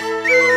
Música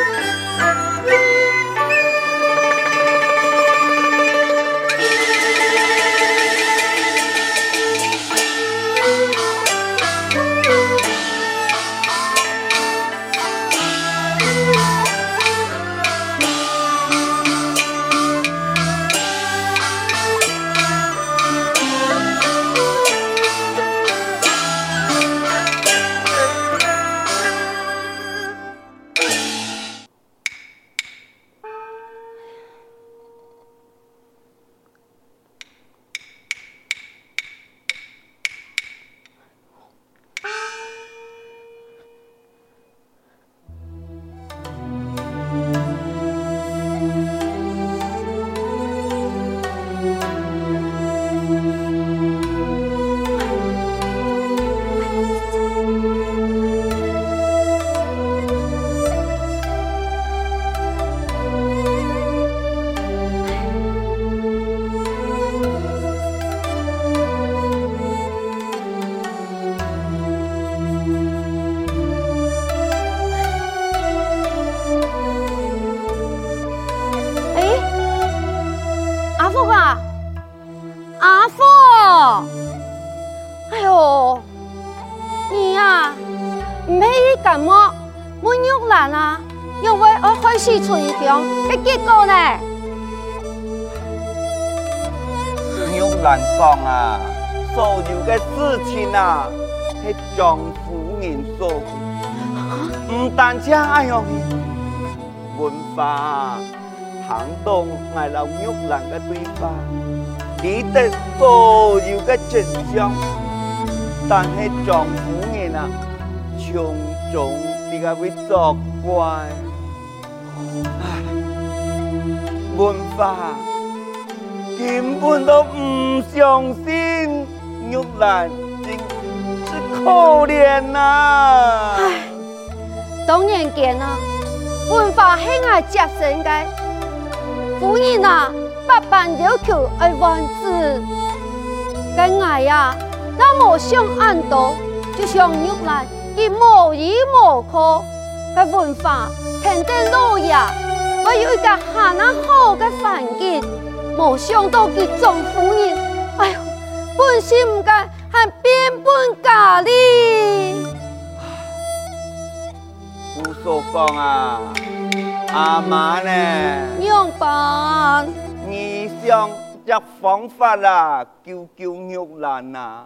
结果呢？玉兰讲啊，所有的事情啊，系丈夫人做的，唔单止哎哟，文化行动系老玉兰嘅对话，记得所有嘅真相，但系丈夫人啊，从中啲个会作怪。文化根本都唔相信玉兰，真是可怜呐！唉，当然见啊，文化系爱接生嘅，夫人啊，百般要求爱完子，跟爱呀，那么想安多，就像玉兰，佢无依无靠，嘅文化天天落呀。我有一个下那好的环境，没想到佢丈夫人，哎呦，本事唔该，还变本加厉。胡说讲啊，阿妈呢？娘办？你想这方法啦，救救玉兰呐？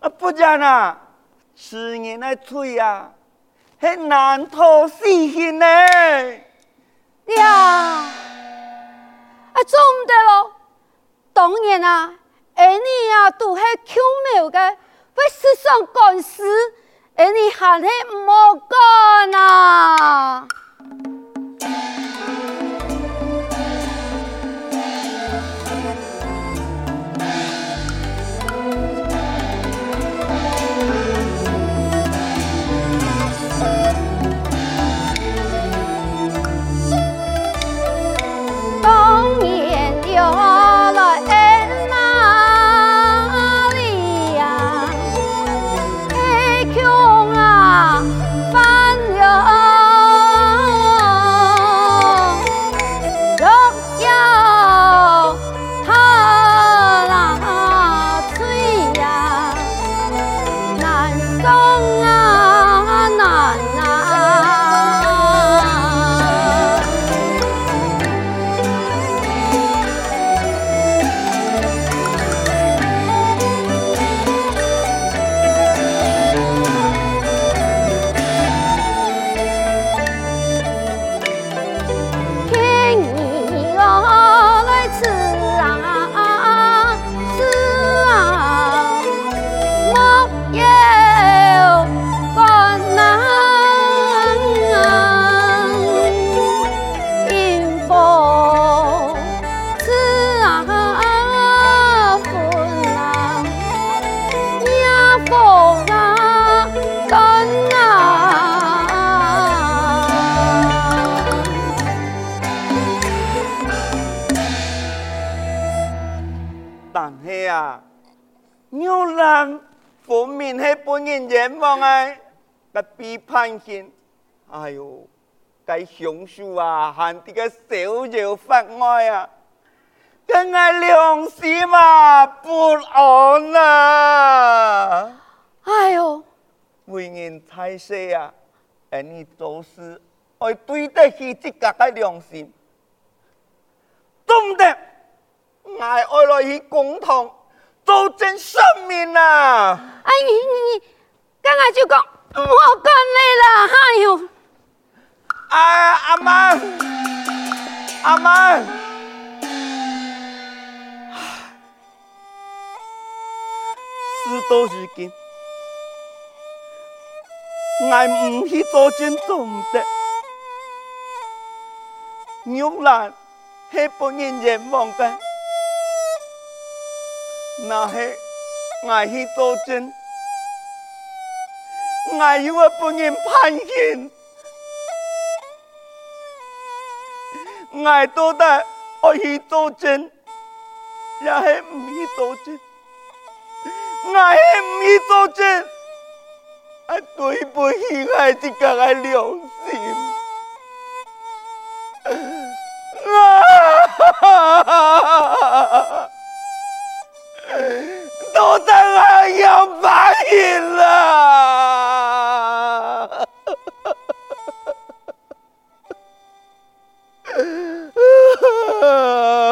啊，不然啊，吃人的嘴啊，很难脱死心呢。呀，啊，做唔得咯！当然啊，而你啊都系巧妙嘅，会世上干事，而你还系唔好干啊！分明系本人愿望哎，个被判刑，哎呦，该享受啊，喊这个逍遥法外啊，跟俺良心嘛不安啊！哎呦，为人才世啊，而你做事要对得起自家的良心，总得爱爱来去共同做真生命啊！哎，你你你，刚才就讲我跟你啦，哎呦！哎，阿妈，阿妈，事到如今，我唔去做真做唔得，玉兰系不人愿望嘅，那系我去做阵，我又系本人判刑。我都得我去做证，也系唔去做证，我系唔去做证，啊对不起我自家良心，啊，都得我要判刑啦！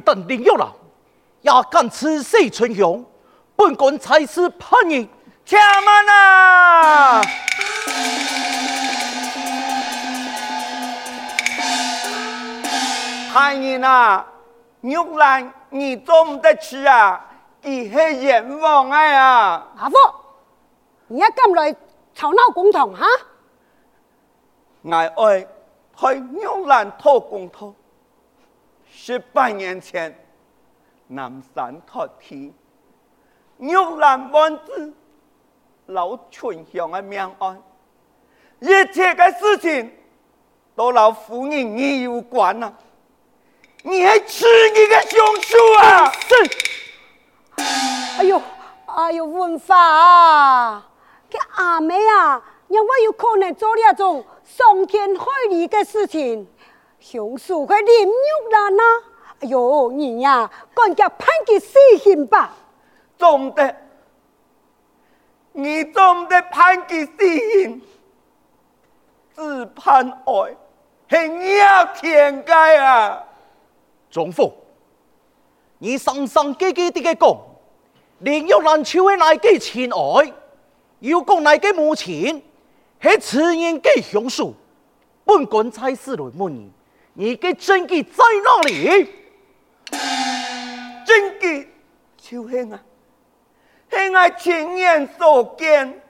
等凌玉兰，也敢刺死春香，本官才是叛逆。听慢啊！叛逆啊！玉兰，你做唔得去啊？佢系阎王哎呀！阿福，你一敢来吵闹公堂哈？我爱替玉兰讨公道。十八年前，南山托天，玉兰王子老春香的命案，一切的事情都老夫人你有关啊！你还吃你个凶手啊！是，哎呦，哎呦，文发啊，这阿妹啊，让我有可能做那种伤天害理的事情。凶手系林玉兰呐！哎呦，你呀、啊，赶紧判佢死刑吧！总得，你总得判给死刑，只判爱，系要天该啊！总夫，你生生记记地个讲，林玉兰就系那个亲爱，又讲那个母亲，系此人嘅凶手，本官才是来问你。你嘅证据在哪里？证据就是啊，系我亲眼所见。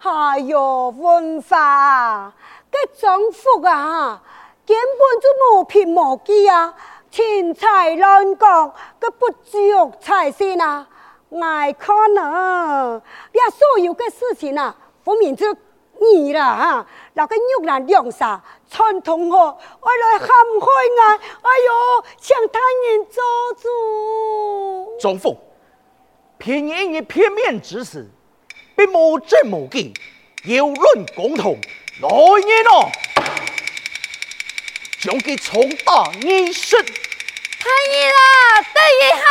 哎呦，文化，这丈夫啊，根本就无凭无据啊，轻财乱讲，个不着才是啊！我看啊，你所有嘅事情啊，分明就你了哈，那个玉兰两杀。传同学，我来陷害我，哎呦，向他人做主。总府，偏因你片面之词，并无证无据，有论公堂，来人哦，将其重打一审。太医啦，得一好。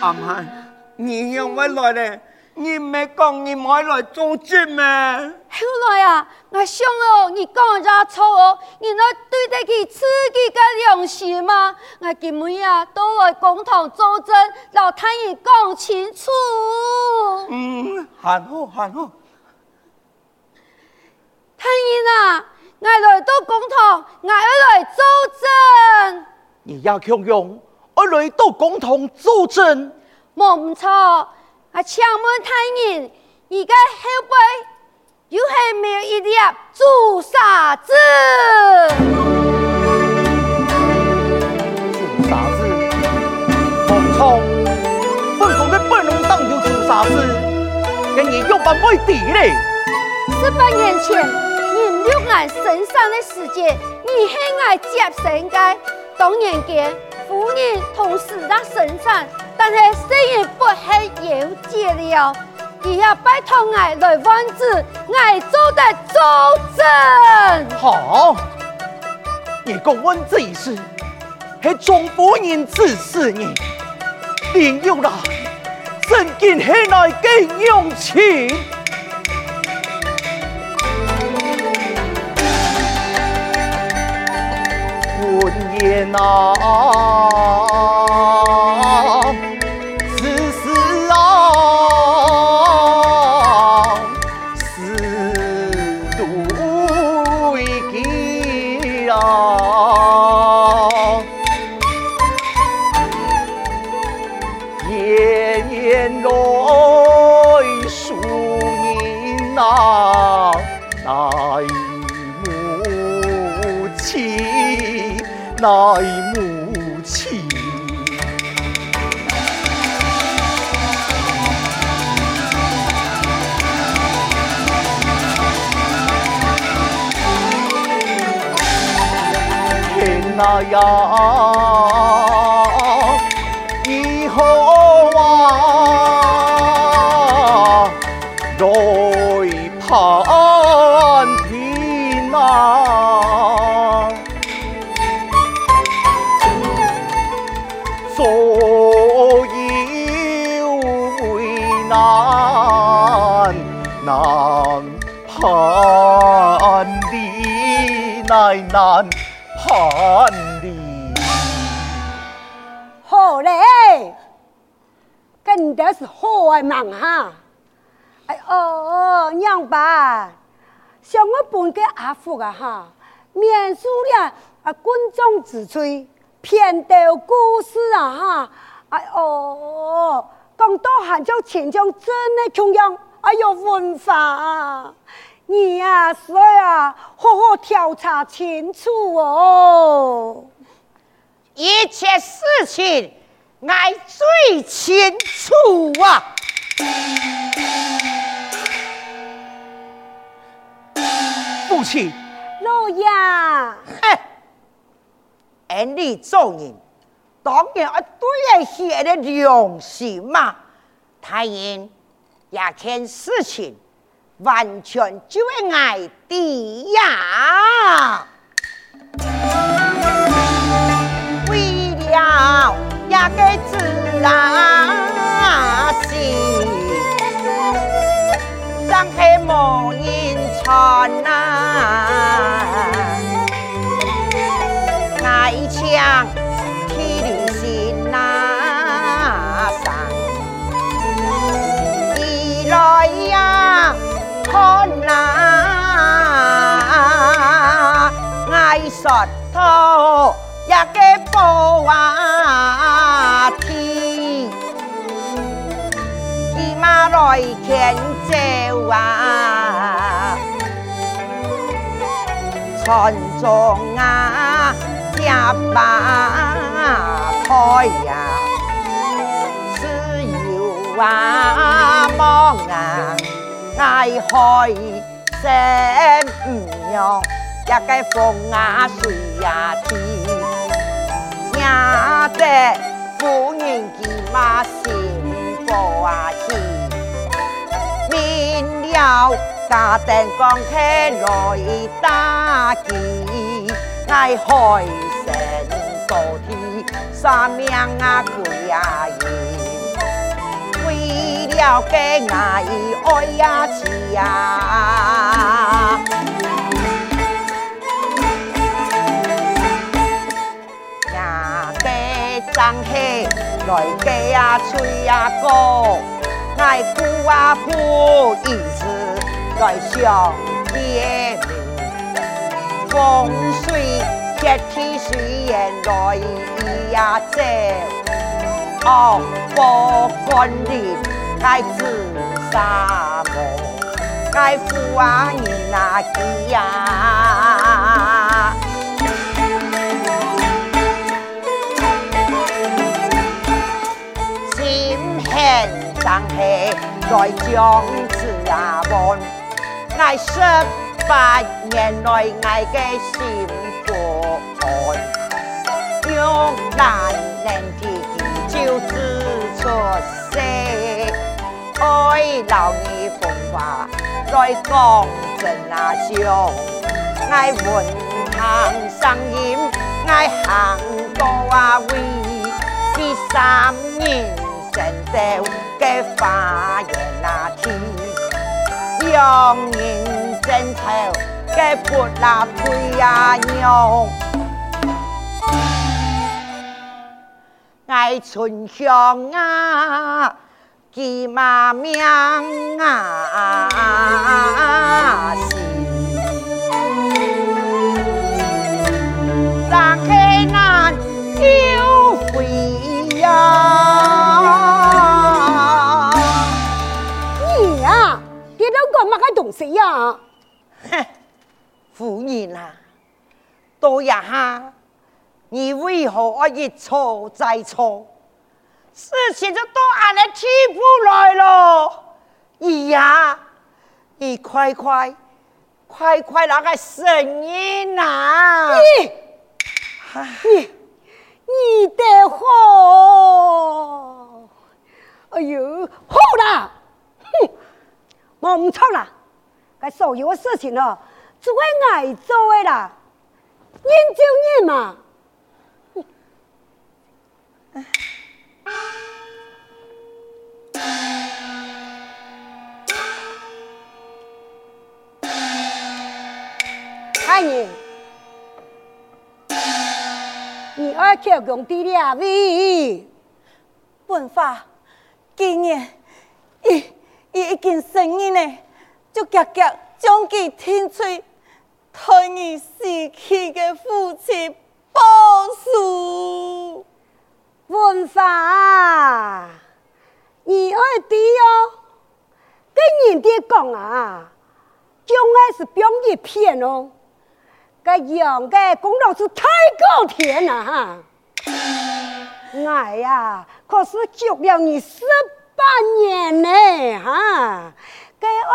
阿妈。你让我来咧，你没讲你买来做证咩？后来啊，我想哦，你讲咗错哦，你那对得起自己的良心吗？我今日啊，都来共同作证，老太爷讲清楚。嗯，很好，很好。太爷啊，我来到公堂，我要来作证。你要强用，我来到公堂作证。冇唔错，啊，请问太人，而家后背又系没有一粒朱砂子？朱砂子，冇错，本宫的本龙当有朱砂子，跟你有办没底嘞？十八年前，你六爱身上的世界，你很爱接生的，当年间夫人同时在生产。但是虽然不系有结了，也要拜托我来王子，爱做的周正。好，你讲问这一事，系中国人指使你，另有来，真见系来给勇气。问言啊！天哪呀！以后啊，跟的是好的忙哈。哎哦，娘吧，像我本个阿福啊哈，免输了啊，观众之吹。片头故事啊哈，哎哦，讲到汉朝秦将真的穷样，哎呦文化，你呀、啊，所以啊，好好调查清楚哦。一切事情，爱最清楚啊。父亲，老爷。俺你做人，当然要对得起的良心嘛。太人也看事情，完全就会爱的呀。那个自然心，让黑某人传呐。将替来牵走啊，村中啊。呀把开呀，只有啊忙啊，爱开心唔用，一个风啊水呀天，呀得夫人骑马幸福啊喜，明了家丁讲起来打击，爱开。成多天三命啊贵啊银，为了给爱爱呀痴呀，呀给张黑来给呀吹呀歌，爱哭啊不一时来相见，风水。一天虽然来一呀走，哦，不管你该自杀么，该富啊你那几呀？狠张黑来将此啊问，爱十八年来爱个心不安，用难人的就自出世，爱老你风华来讲真啊笑，爱文堂上音爱行多啊位，第三年。真的该发言那听，两人争吵该不拉推呀娘，爱春香啊，记妈命啊，东西呀？哼，夫人啊，多一下，你为何要一错再错？事情就到俺的地步来了。姨呀，你快快快快那个声音啊！你你你的好，哎呦，好啦！哼我唔错啦，该所有的事情哦，只会爱做的啦，认就认嘛。爱你，你爱叫公弟弟啊？喂，文发，今年一。伊已经承认呢，就夹夹将佢天吹，替你死去的父亲报仇。文发，你爱弟哦，跟人爹讲啊，将来是表一片哦，个样个功劳是太高天了哈。哎呀，可是救了你十。八年呢，哈，该我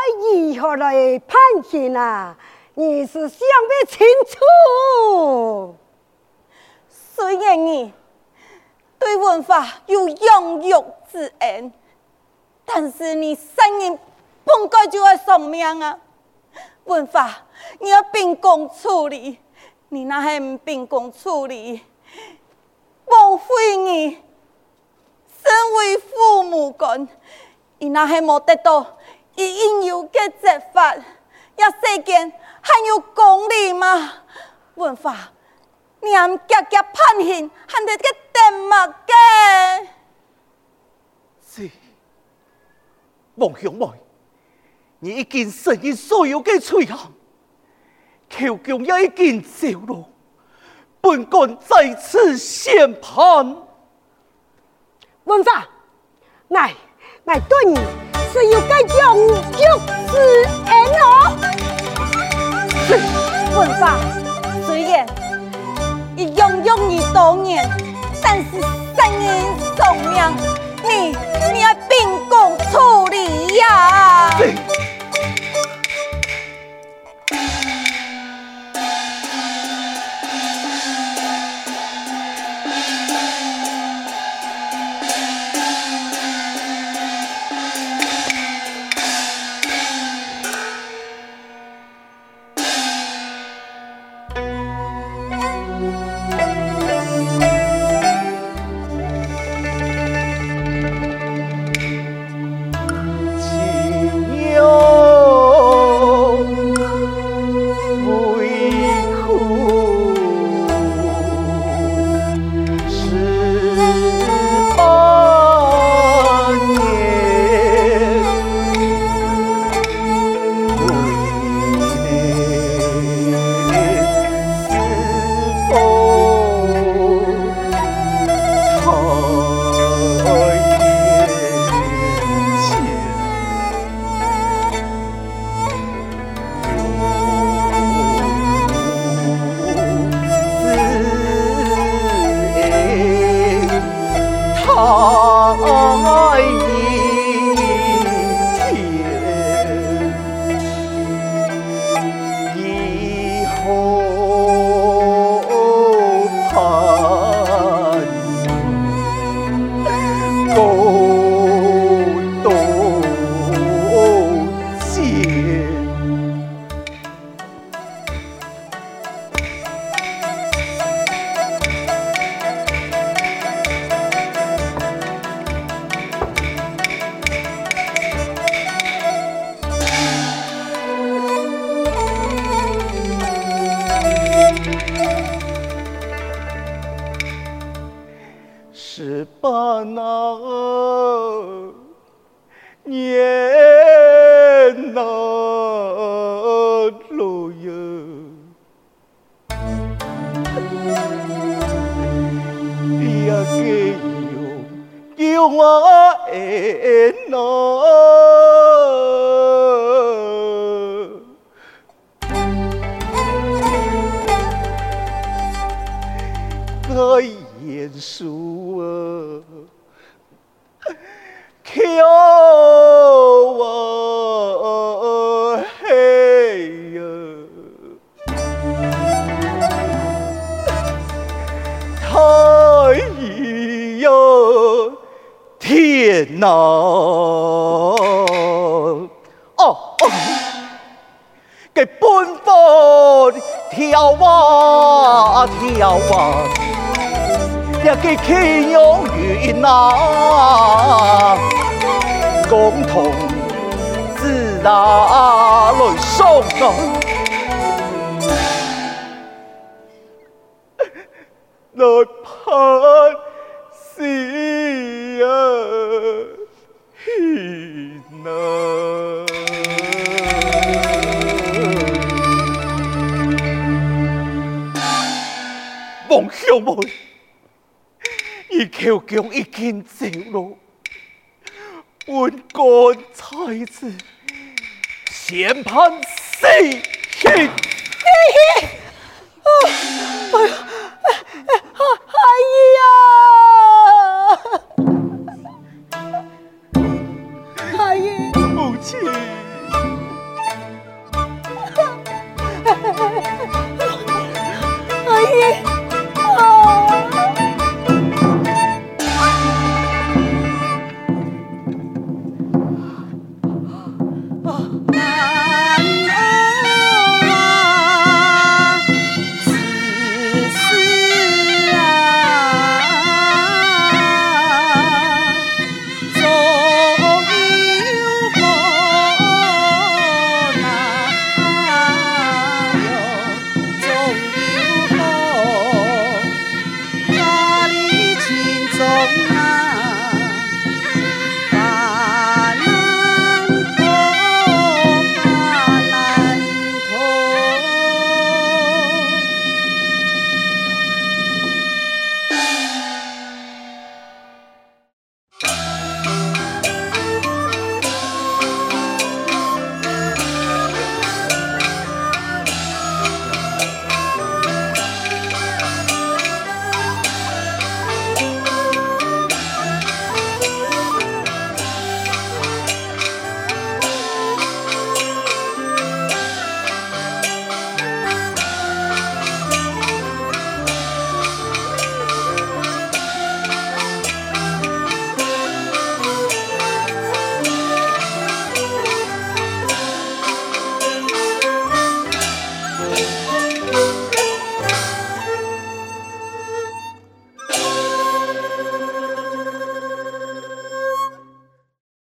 如何来判刑啊？你是想不清楚。虽然你对文化有养育之恩，但是你生人本该就要送命啊！文化，你要秉公处理，你那还唔秉公处理，枉费你。身为父母官，你那还没得到伊应有的责罚，也世间还有公理吗？文发，你还夹夹判刑，还得个点么个？是，王兄妹，你已经承认所有的罪行，求公也已经招了，本官在此宣判。文发，爱爱对你是有个永久之恩哦。文发，虽然已拥有你多年，但是生人送命，你你要秉公处理呀。我天哪！哦哦，给奔波跳啊跳啊！一个天永远啊，共同自那来送啊，来盼是啊，天啊，梦想妹。你口江已经走了，文官才子先判死刑。